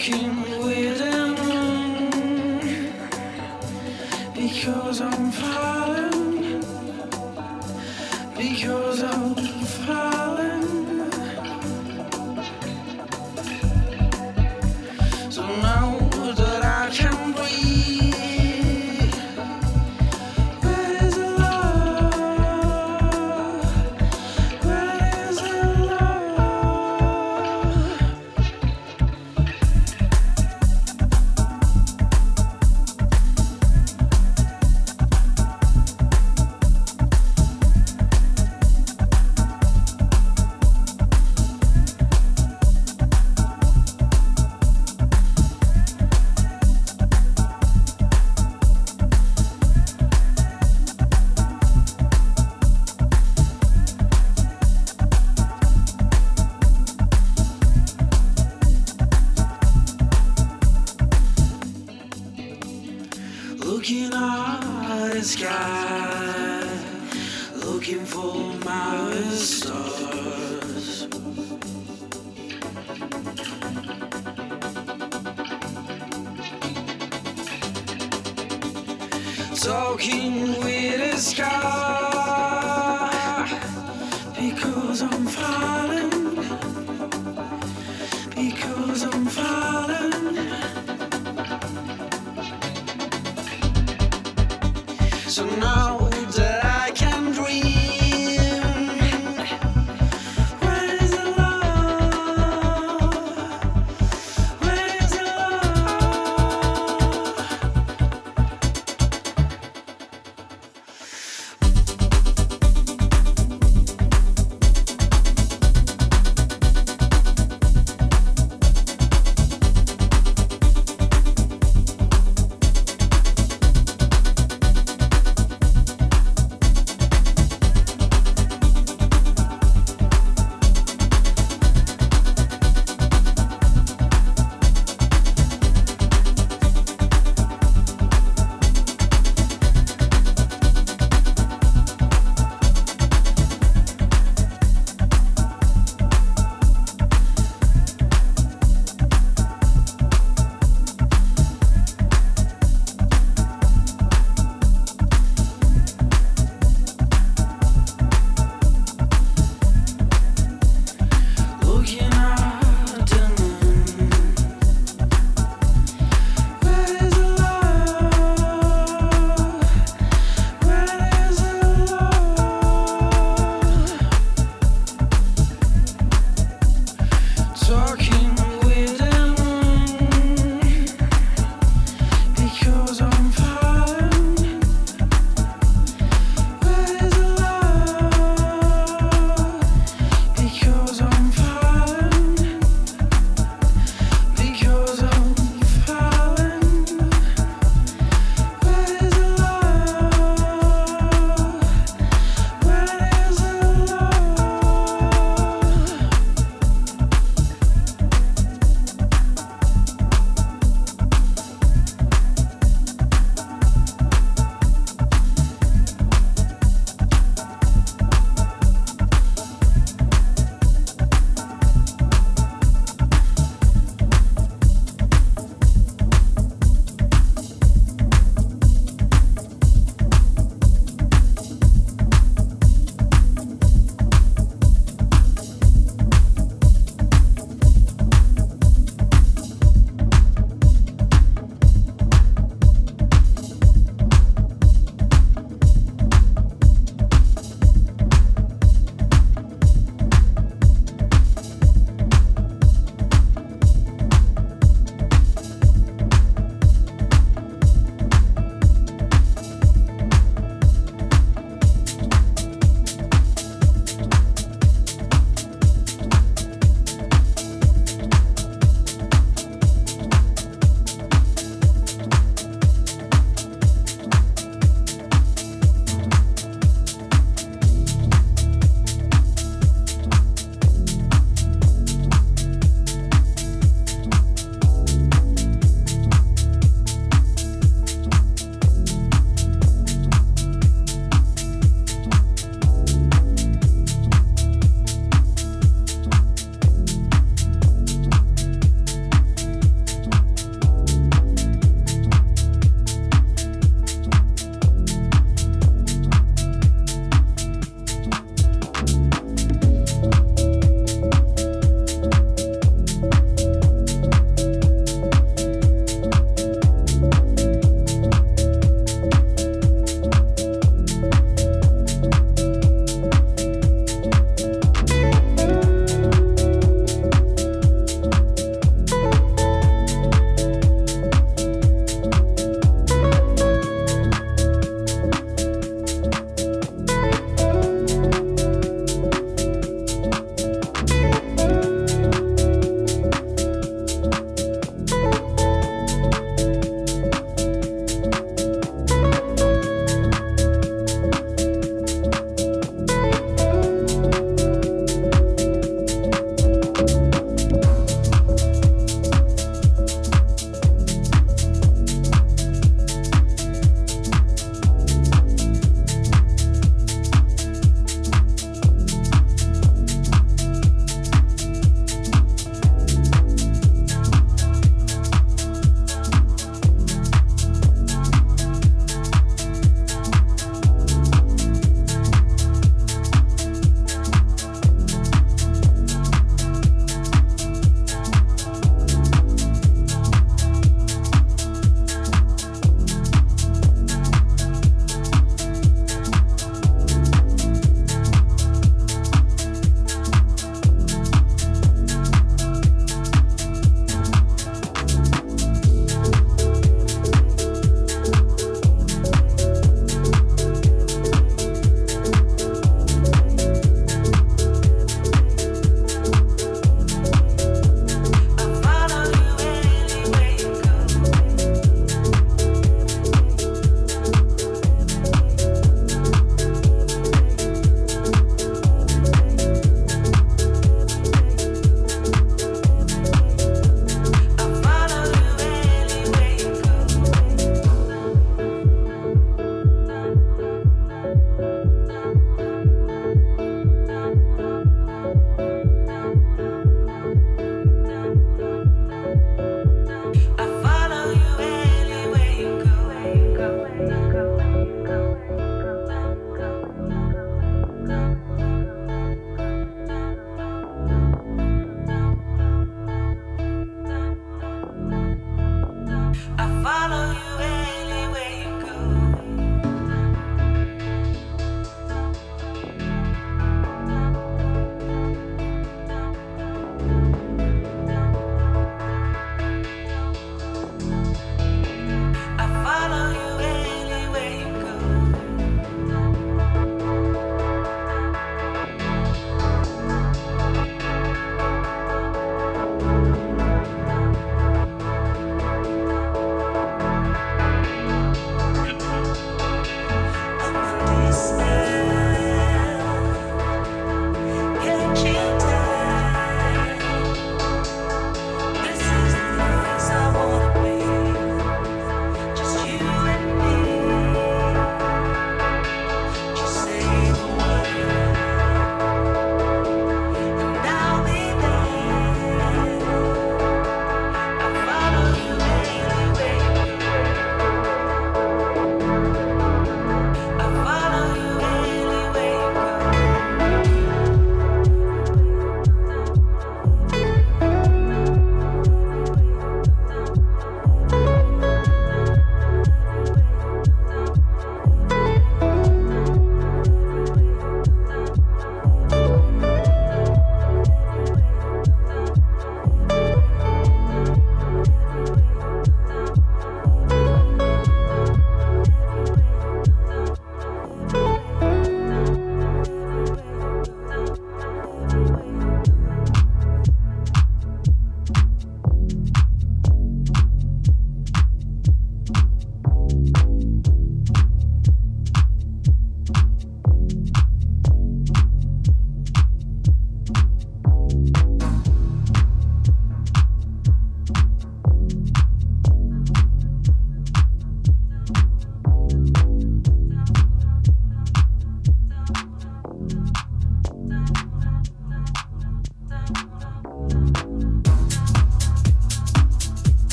walking with the moon because I'm falling, because I'm